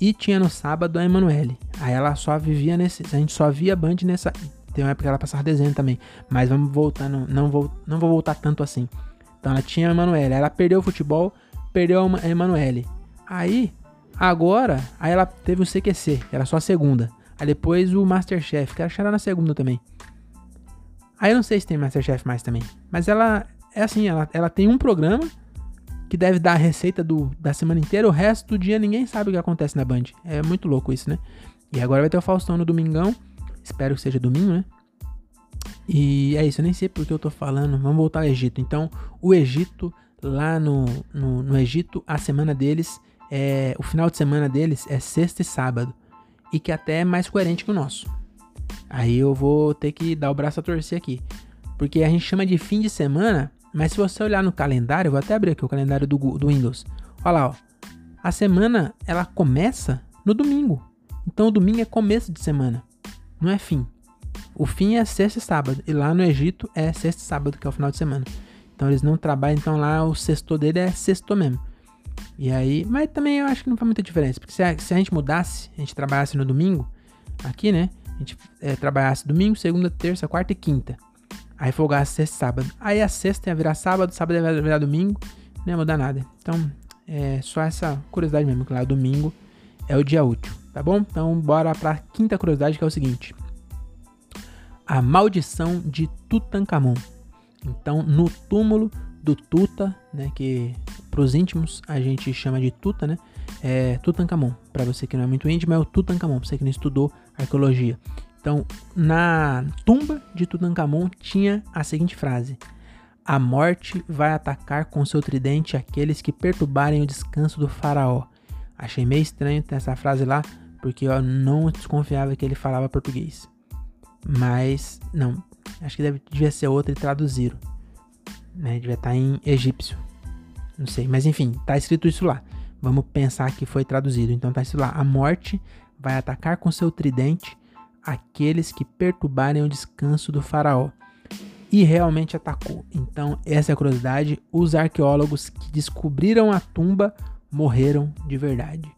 e tinha no sábado a Emanuele. Aí ela só vivia nesse. A gente só via Band nessa. Tem uma época que ela passava desenho também. Mas vamos voltando. Não vou, não vou voltar tanto assim. Então ela tinha a Emanuele. Ela perdeu o futebol, perdeu a Emanuele. Aí, agora, aí ela teve o CQC, que era só a segunda. Aí depois o Masterchef, que era na segunda também. Aí eu não sei se tem Masterchef mais também. Mas ela é assim, ela, ela tem um programa que deve dar a receita do, da semana inteira, o resto do dia ninguém sabe o que acontece na Band. É muito louco isso, né? E agora vai ter o Faustão no domingão. Espero que seja domingo, né? E é isso, eu nem sei porque eu tô falando. Vamos voltar ao Egito. Então, o Egito, lá no, no, no Egito, a semana deles é. O final de semana deles é sexta e sábado. E que até é mais coerente que o nosso. Aí eu vou ter que dar o braço a torcer aqui. Porque a gente chama de fim de semana, mas se você olhar no calendário, vou até abrir aqui o calendário do, do Windows. Olha lá, ó. A semana ela começa no domingo. Então o domingo é começo de semana, não é fim. O fim é sexta e sábado. E lá no Egito é sexta e sábado, que é o final de semana. Então eles não trabalham, então lá o sexto dele é sexto mesmo. E aí, mas também eu acho que não faz muita diferença. Porque se a, se a gente mudasse, a gente trabalhasse no domingo, aqui, né? A gente é, trabalhasse domingo, segunda, terça, quarta e quinta. Aí folgasse sexta e sábado. Aí a sexta ia virar sábado, sábado ia virar domingo. Não ia mudar nada. Então, é só essa curiosidade mesmo, que lá domingo é o dia útil, tá bom? Então, bora pra quinta curiosidade, que é o seguinte. A maldição de Tutankhamon. Então, no túmulo do Tuta, né, que pros íntimos a gente chama de Tuta, né? É Tutankhamon. Para você que não é muito íntimo, é o Tutankhamon, pra você que não estudou arqueologia. Então, na tumba de Tutankhamon tinha a seguinte frase: A morte vai atacar com seu tridente aqueles que perturbarem o descanso do faraó. Achei meio estranho ter essa frase lá, porque eu não desconfiava que ele falava português. Mas, não, acho que deve, devia ser outra e traduziram. Né? Devia estar tá em egípcio. Não sei, mas enfim, tá escrito isso lá. Vamos pensar que foi traduzido. Então tá escrito lá: A morte vai atacar com seu tridente aqueles que perturbarem o descanso do faraó. E realmente atacou. Então, essa é a curiosidade. Os arqueólogos que descobriram a tumba morreram de verdade.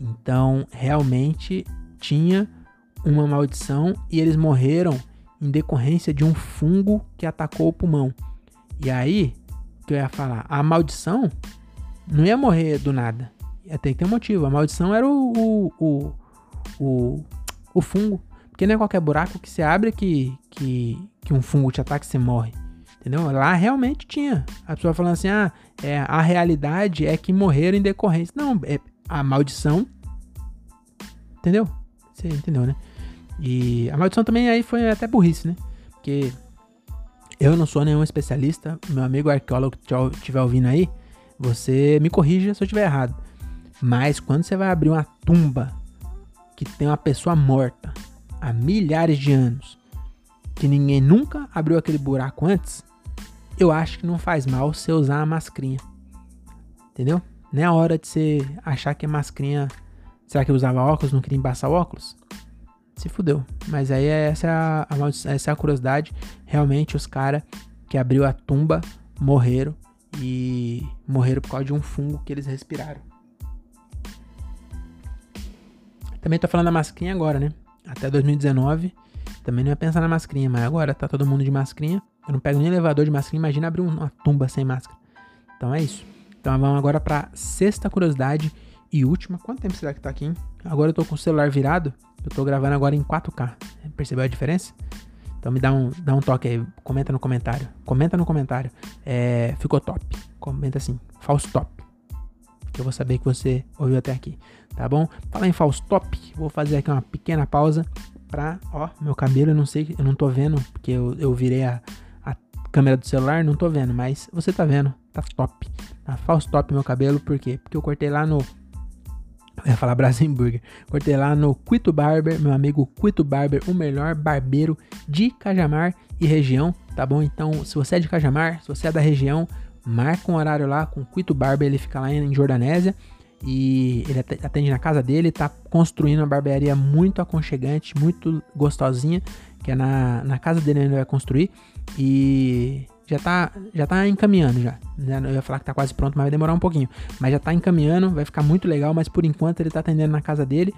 Então, realmente tinha uma maldição e eles morreram em decorrência de um fungo que atacou o pulmão. E aí, que eu ia falar? A maldição não ia morrer do nada. Ia ter que ter um motivo. A maldição era o, o, o, o, o fungo. Porque não é qualquer buraco que você abre que, que, que um fungo te ataca e você morre. Entendeu? Lá realmente tinha. A pessoa falando assim: ah, é, a realidade é que morreram em decorrência. Não, é a maldição. Entendeu? Você entendeu, né? E a maldição também aí foi até burrice, né? Porque eu não sou nenhum especialista. Meu amigo arqueólogo que estiver ouvindo aí, você me corrija se eu estiver errado. Mas quando você vai abrir uma tumba que tem uma pessoa morta há milhares de anos, que ninguém nunca abriu aquele buraco antes, eu acho que não faz mal você usar a mascrinha. Entendeu? Não é a hora de você achar que a mascrinha. Será que eu usava óculos? Não queria embaçar óculos? Se fudeu. Mas aí essa é a, a, essa é a curiosidade. Realmente os caras que abriu a tumba morreram e morreram por causa de um fungo que eles respiraram. Também tô falando da mascrinha agora, né? Até 2019, também não ia pensar na mascrinha, mas agora tá todo mundo de mascrinha. Eu não pego nem elevador de mascrinha, imagina abrir uma tumba sem máscara. Então é isso. Então vamos agora pra sexta curiosidade e última. Quanto tempo será que tá aqui, hein? Agora eu tô com o celular virado. Eu tô gravando agora em 4K. Percebeu a diferença? Então me dá um, dá um toque aí, comenta no comentário. Comenta no comentário. É, ficou top. Comenta assim, falso top. Que eu vou saber que você ouviu até aqui. Tá bom? Fala em falso top. Vou fazer aqui uma pequena pausa pra. Ó, meu cabelo, eu não sei, eu não tô vendo, porque eu, eu virei a, a câmera do celular, não tô vendo, mas você tá vendo, tá top. Tá falso top meu cabelo, por quê? Porque eu cortei lá no. Eu ia falar Brasenburger. Cortei lá no Quito Barber, meu amigo Quito Barber, o melhor barbeiro de Cajamar e região, tá bom? Então, se você é de Cajamar, se você é da região, marca um horário lá com o Quito Barber, ele fica lá em Jordanésia e ele atende na casa dele, tá construindo uma barbearia muito aconchegante, muito gostosinha, que é na, na casa dele ele vai construir e já tá, já tá encaminhando já. Né? Eu ia falar que tá quase pronto, mas vai demorar um pouquinho. Mas já tá encaminhando, vai ficar muito legal, mas por enquanto ele tá atendendo na casa dele.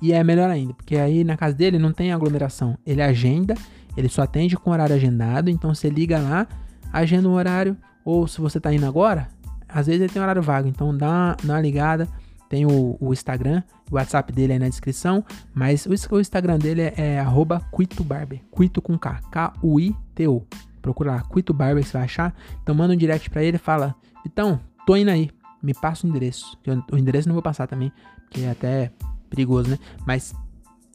E é melhor ainda, porque aí na casa dele não tem aglomeração. Ele agenda, ele só atende com horário agendado, então você liga lá, agenda um horário, ou se você tá indo agora, às vezes ele tem horário vago, então dá dá uma ligada. Tem o, o, Instagram, o WhatsApp dele aí na descrição, mas o, o Instagram dele é, é arroba Barber, Quito com K, K-U-I-T-O. Procura lá, Quito Barber, você vai achar. Então manda um direct pra ele fala, então, tô indo aí, me passa o endereço. Eu, o endereço não vou passar também, porque é até perigoso, né? Mas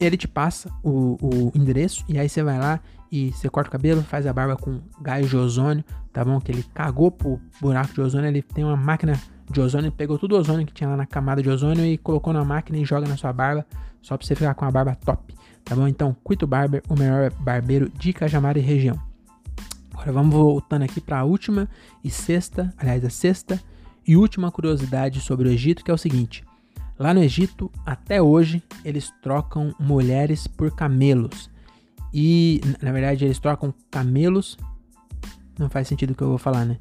ele te passa o, o endereço e aí você vai lá e você corta o cabelo, faz a barba com gás de ozônio, tá bom? Que ele cagou pro buraco de ozônio, ele tem uma máquina de ozônio, pegou tudo o ozônio que tinha lá na camada de ozônio e colocou na máquina e joga na sua barba, só pra você ficar com a barba top, tá bom? Então, Quito Barber, o melhor barbeiro de Cajamar e região. Agora vamos voltando aqui para a última e sexta, aliás, a sexta e última curiosidade sobre o Egito, que é o seguinte: lá no Egito, até hoje, eles trocam mulheres por camelos. E, na verdade, eles trocam camelos. Não faz sentido o que eu vou falar, né?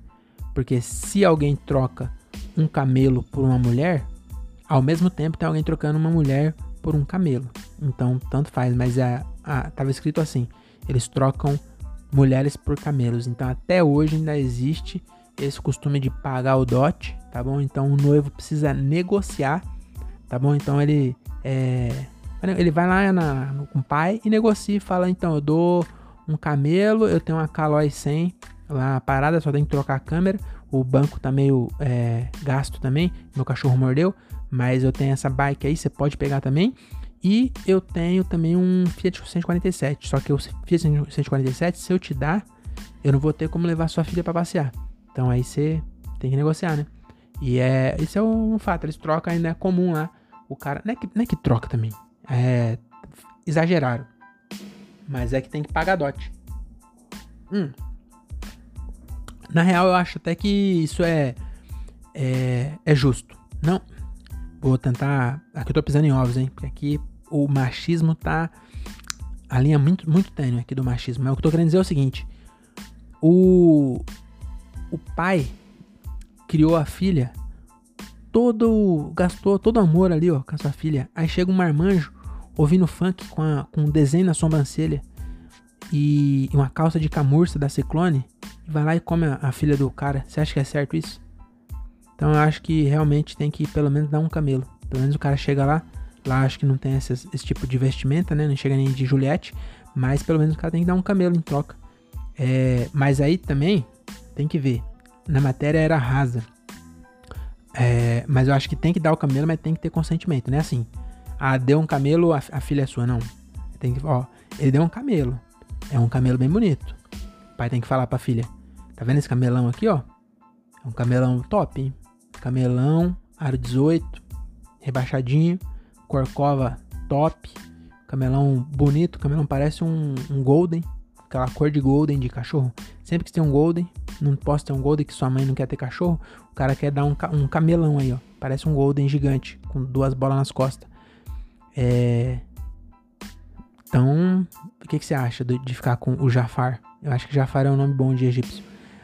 Porque se alguém troca um camelo por uma mulher, ao mesmo tempo tem alguém trocando uma mulher por um camelo. Então, tanto faz, mas é, a, tava escrito assim: eles trocam mulheres por camelos. Então até hoje ainda existe esse costume de pagar o dote, tá bom? Então o noivo precisa negociar, tá bom? Então ele é, ele vai lá na, no, com o pai e negocia fala, então eu dou um camelo, eu tenho uma Caloi 100 lá parada, só tem que trocar a câmera, o banco tá meio é, gasto também, meu cachorro mordeu, mas eu tenho essa bike aí, você pode pegar também. E eu tenho também um Fiat 147. Só que o Fiat 147, se eu te dar, eu não vou ter como levar sua filha para passear. Então aí você tem que negociar, né? E é, isso é um fato. Eles trocam ainda é comum lá. O cara. Não é que, não é que troca também. É. Exageraram. Mas é que tem que pagar dote. Hum. Na real, eu acho até que isso é. É, é justo. Não. Vou tentar. Aqui eu tô pisando em ovos, hein? Porque aqui o machismo tá. A linha muito, muito tênue aqui do machismo. Mas o que eu tô querendo dizer é o seguinte: o, o pai criou a filha, todo. gastou todo amor ali, ó, com a sua filha. Aí chega um marmanjo ouvindo funk com, a, com um desenho na sobrancelha e uma calça de camurça da Ciclone vai lá e come a, a filha do cara. Você acha que é certo isso? Então eu acho que realmente tem que pelo menos dar um camelo. Pelo menos o cara chega lá, Lá acho que não tem esse, esse tipo de vestimenta, né? Não chega nem de Juliette. Mas pelo menos o cara tem que dar um camelo em troca. É, mas aí também tem que ver. Na matéria era rasa. É, mas eu acho que tem que dar o camelo, mas tem que ter consentimento, né? Assim, ah, deu um camelo, a, a filha é sua, não. Tem que, ó, ele deu um camelo. É um camelo bem bonito. O pai tem que falar pra filha: Tá vendo esse camelão aqui, ó? É um camelão top, hein? Camelão, aro 18, rebaixadinho. Corcova top. Camelão bonito. Camelão parece um, um Golden. Aquela cor de Golden de cachorro. Sempre que você tem um Golden, não posso ter um Golden que sua mãe não quer ter cachorro. O cara quer dar um, um camelão aí, ó. Parece um Golden gigante, com duas bolas nas costas. É. Então, o que, que você acha de, ficar com o Jafar? Eu acho que Jafar é um nome bom de egípcio.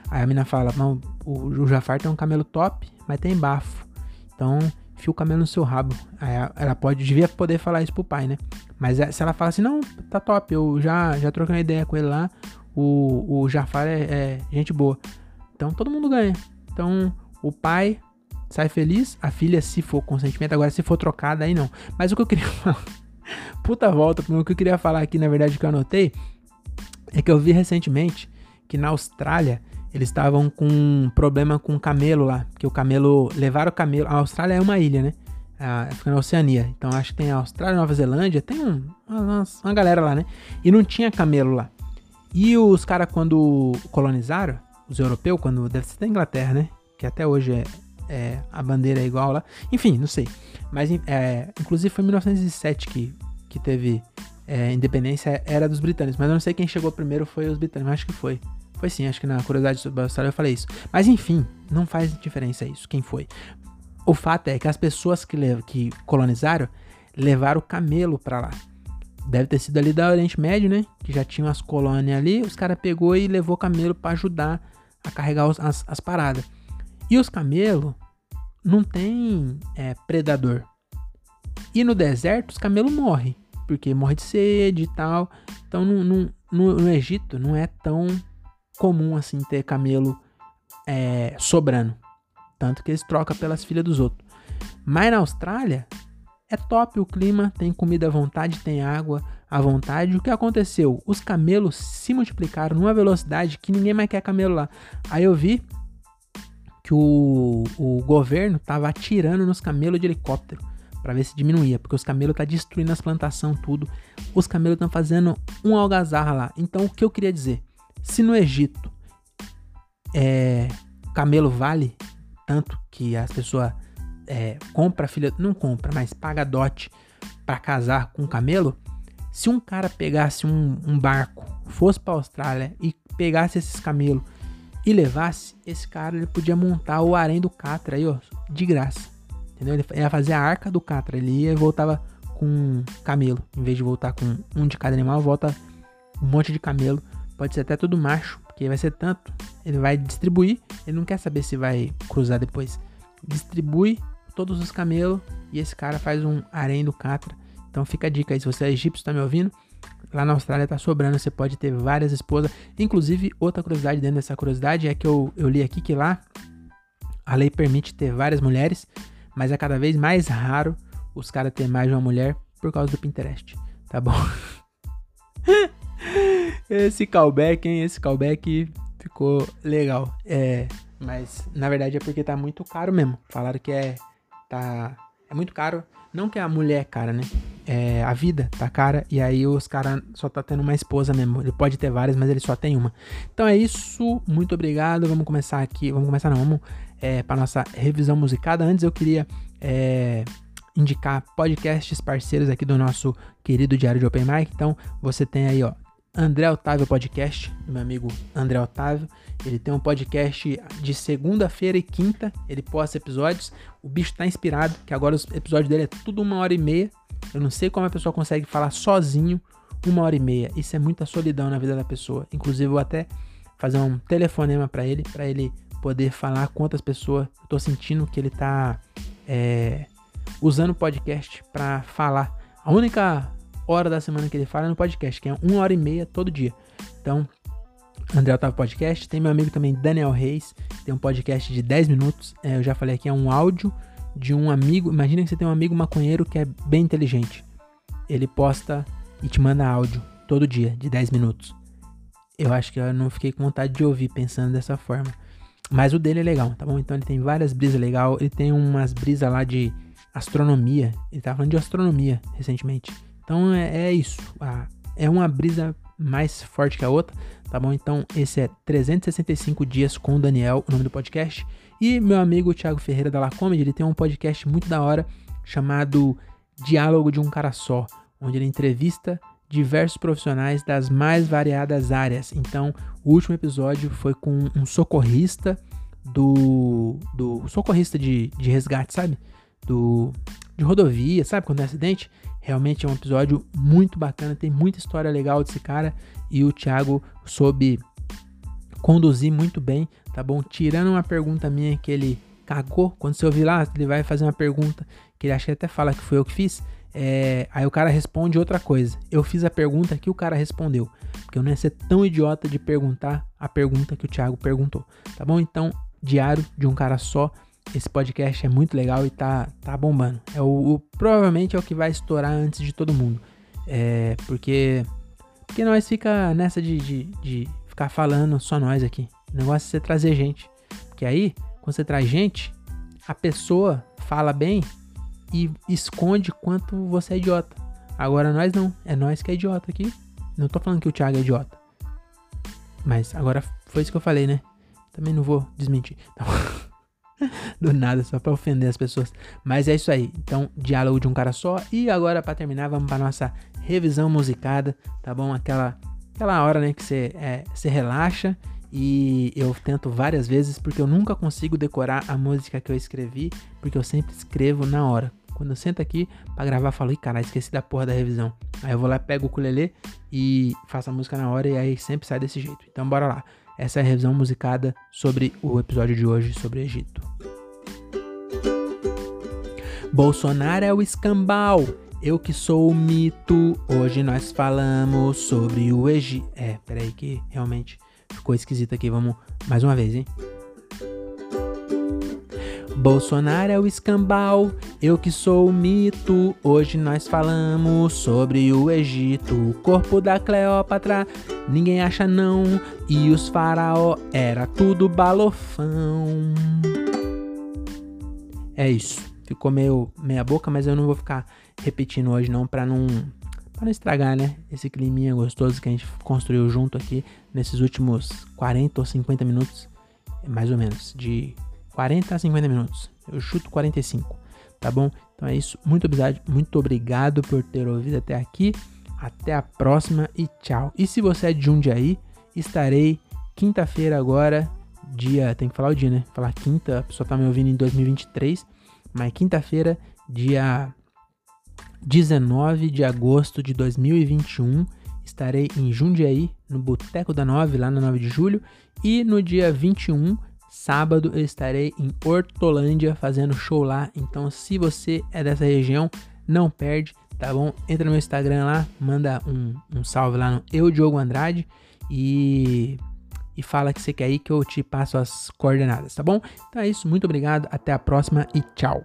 Aí a mina fala: não, o, Jafar tem um camelo top, mas tem bafo. Então, enfia o camelo no seu rabo. Aí ela pode, devia poder falar isso pro pai, né? Mas é, se ela fala assim, não, tá top, eu já, já troquei uma ideia com ele lá, o, o Jafar é, é gente boa. Então todo mundo ganha. Então o pai sai feliz, a filha, se for consentimento, agora se for trocada, aí não. Mas o que eu queria falar, puta volta, o que eu queria falar aqui, na verdade, que eu anotei, é que eu vi recentemente que na Austrália eles estavam com um problema com o camelo lá, que o camelo levaram o camelo. A Austrália é uma ilha, né? Ah, fica na Oceania. Então acho que tem a Austrália, Nova Zelândia, tem um, uma, uma galera lá, né? E não tinha camelo lá. E os caras, quando colonizaram, os europeus, quando deve ser da Inglaterra, né? Que até hoje é, é, a bandeira é igual lá. Enfim, não sei. Mas, é, inclusive, foi em 1907 que, que teve é, independência, era dos britânicos. Mas eu não sei quem chegou primeiro foi os britânicos. Acho que foi. Foi sim, acho que na curiosidade sobre a Austrália eu falei isso. Mas enfim, não faz diferença isso, quem foi. O fato é que as pessoas que, que colonizaram levaram o camelo para lá. Deve ter sido ali da Oriente Médio, né? Que já tinham as colônias ali. Os caras pegou e levou camelo para ajudar a carregar os, as, as, paradas. E os camelos não tem é, predador. E no deserto os camelos morrem. Porque morre de sede e tal. Então no, no, no, no Egito não é tão comum assim ter camelo é, sobrando. Tanto que eles trocam pelas filhas dos outros. Mas na Austrália, é top o clima, tem comida à vontade, tem água à vontade. O que aconteceu? Os camelos se multiplicaram numa velocidade que ninguém mais quer camelo lá. Aí eu vi que o, o governo tava atirando nos camelos de helicóptero para ver se diminuía, porque os camelos tá destruindo as plantações tudo. Os camelos estão fazendo um algazarra lá. Então o que eu queria dizer? Se no Egito é, camelo vale tanto que as pessoas é, compra filha, não compra, mas paga dote para casar com um camelo, se um cara pegasse um, um barco, fosse para Austrália e pegasse esses camelos e levasse, esse cara ele podia montar o harém do Catra aí, ó, de graça. Entendeu? Ele ia fazer a arca do Catra, ele e voltava com um camelo, em vez de voltar com um de cada animal, volta um monte de camelo, pode ser até tudo macho, porque vai ser tanto. Ele vai distribuir, ele não quer saber se vai cruzar depois. Distribui todos os camelos e esse cara faz um harém do Catra. Então fica a dica aí, se você é egípcio, tá me ouvindo? Lá na Austrália tá sobrando, você pode ter várias esposas. Inclusive, outra curiosidade dentro dessa curiosidade é que eu, eu li aqui que lá a lei permite ter várias mulheres, mas é cada vez mais raro os caras ter mais de uma mulher por causa do Pinterest, tá bom? Esse callback, hein? Esse callback ficou legal. É, mas na verdade é porque tá muito caro mesmo. Falaram que é tá é muito caro. Não que a mulher é cara, né? É, a vida tá cara e aí os caras só tá tendo uma esposa mesmo. Ele pode ter várias, mas ele só tem uma. Então é isso. Muito obrigado. Vamos começar aqui. Vamos começar não. Vamos é, para nossa revisão musicada. Antes eu queria é, indicar podcasts parceiros aqui do nosso querido Diário de Open Mic. Então você tem aí, ó, André Otávio Podcast, meu amigo André Otávio. Ele tem um podcast de segunda-feira e quinta. Ele posta episódios. O bicho tá inspirado, que agora os episódios dele é tudo uma hora e meia. Eu não sei como a pessoa consegue falar sozinho uma hora e meia. Isso é muita solidão na vida da pessoa. Inclusive, eu vou até fazer um telefonema para ele, para ele poder falar quantas pessoas eu tô sentindo que ele tá é, usando o podcast para falar. A única hora da semana que ele fala no podcast, que é uma hora e meia todo dia. Então, André Otávio Podcast. Tem meu amigo também, Daniel Reis, tem um podcast de 10 minutos. É, eu já falei aqui, é um áudio de um amigo. Imagina que você tem um amigo maconheiro que é bem inteligente. Ele posta e te manda áudio todo dia, de 10 minutos. Eu acho que eu não fiquei com vontade de ouvir pensando dessa forma. Mas o dele é legal, tá bom? Então ele tem várias brisas legais. Ele tem umas brisas lá de astronomia. Ele tava falando de astronomia recentemente. Então é, é isso. É uma brisa mais forte que a outra, tá bom? Então esse é 365 dias com o Daniel, o nome do podcast. E meu amigo Thiago Ferreira da La Comedy, ele tem um podcast muito da hora chamado Diálogo de um Cara Só, onde ele entrevista diversos profissionais das mais variadas áreas. Então, o último episódio foi com um socorrista do. do socorrista de, de resgate, sabe? Do, de rodovia, sabe? Quando é acidente. Realmente é um episódio muito bacana, tem muita história legal desse cara e o Thiago soube conduzir muito bem, tá bom? Tirando uma pergunta minha que ele cagou, quando você ouvir lá, ele vai fazer uma pergunta que ele acha que até fala que foi eu que fiz. É, aí o cara responde outra coisa. Eu fiz a pergunta que o cara respondeu. Porque eu não ia ser tão idiota de perguntar a pergunta que o Thiago perguntou. Tá bom? Então, diário de um cara só. Esse podcast é muito legal e tá, tá bombando. É o, o provavelmente é o que vai estourar antes de todo mundo. É, porque, porque nós fica nessa de, de, de ficar falando só nós aqui. O negócio é você trazer gente. Porque aí, quando você traz gente, a pessoa fala bem e esconde quanto você é idiota. Agora nós não, é nós que é idiota aqui. Não tô falando que o Thiago é idiota. Mas agora foi isso que eu falei, né? Também não vou desmentir. Então, do nada, só pra ofender as pessoas. Mas é isso aí. Então, diálogo de um cara só. E agora, para terminar, vamos pra nossa revisão musicada, tá bom? Aquela, aquela hora, né, que você é, relaxa. E eu tento várias vezes porque eu nunca consigo decorar a música que eu escrevi, porque eu sempre escrevo na hora. Quando eu sento aqui pra gravar, falo, ih, caralho, esqueci da porra da revisão. Aí eu vou lá, pego o ukulele e faço a música na hora e aí sempre sai desse jeito. Então bora lá. Essa é a revisão musicada sobre o episódio de hoje sobre Egito. Bolsonaro é o escambau, eu que sou o mito. Hoje nós falamos sobre o Egito. É, peraí que realmente ficou esquisito aqui. Vamos mais uma vez, hein? Bolsonaro é o escambau, eu que sou o mito. Hoje nós falamos sobre o Egito, o corpo da Cleópatra, ninguém acha não. E os faraó era tudo balofão. É isso. Ficou meio meia boca, mas eu não vou ficar repetindo hoje não para não para não estragar, né? Esse climinha gostoso que a gente construiu junto aqui nesses últimos 40 ou 50 minutos, mais ou menos, de 40 a 50 minutos. Eu chuto 45, tá bom? Então é isso. Muito obrigado, muito obrigado por ter ouvido até aqui. Até a próxima e tchau. E se você é de Jundiaí, estarei quinta-feira agora, dia, tem que falar o dia, né? Falar quinta, a pessoa tá me ouvindo em 2023, mas quinta-feira, dia 19 de agosto de 2021, estarei em Jundiaí, no Boteco da Nove, lá na 9 de julho, e no dia 21 Sábado eu estarei em Hortolândia fazendo show lá. Então, se você é dessa região, não perde, tá bom? Entra no meu Instagram lá, manda um, um salve lá no Eu Diogo Andrade e, e fala que você quer ir que eu te passo as coordenadas, tá bom? Então é isso, muito obrigado, até a próxima e tchau.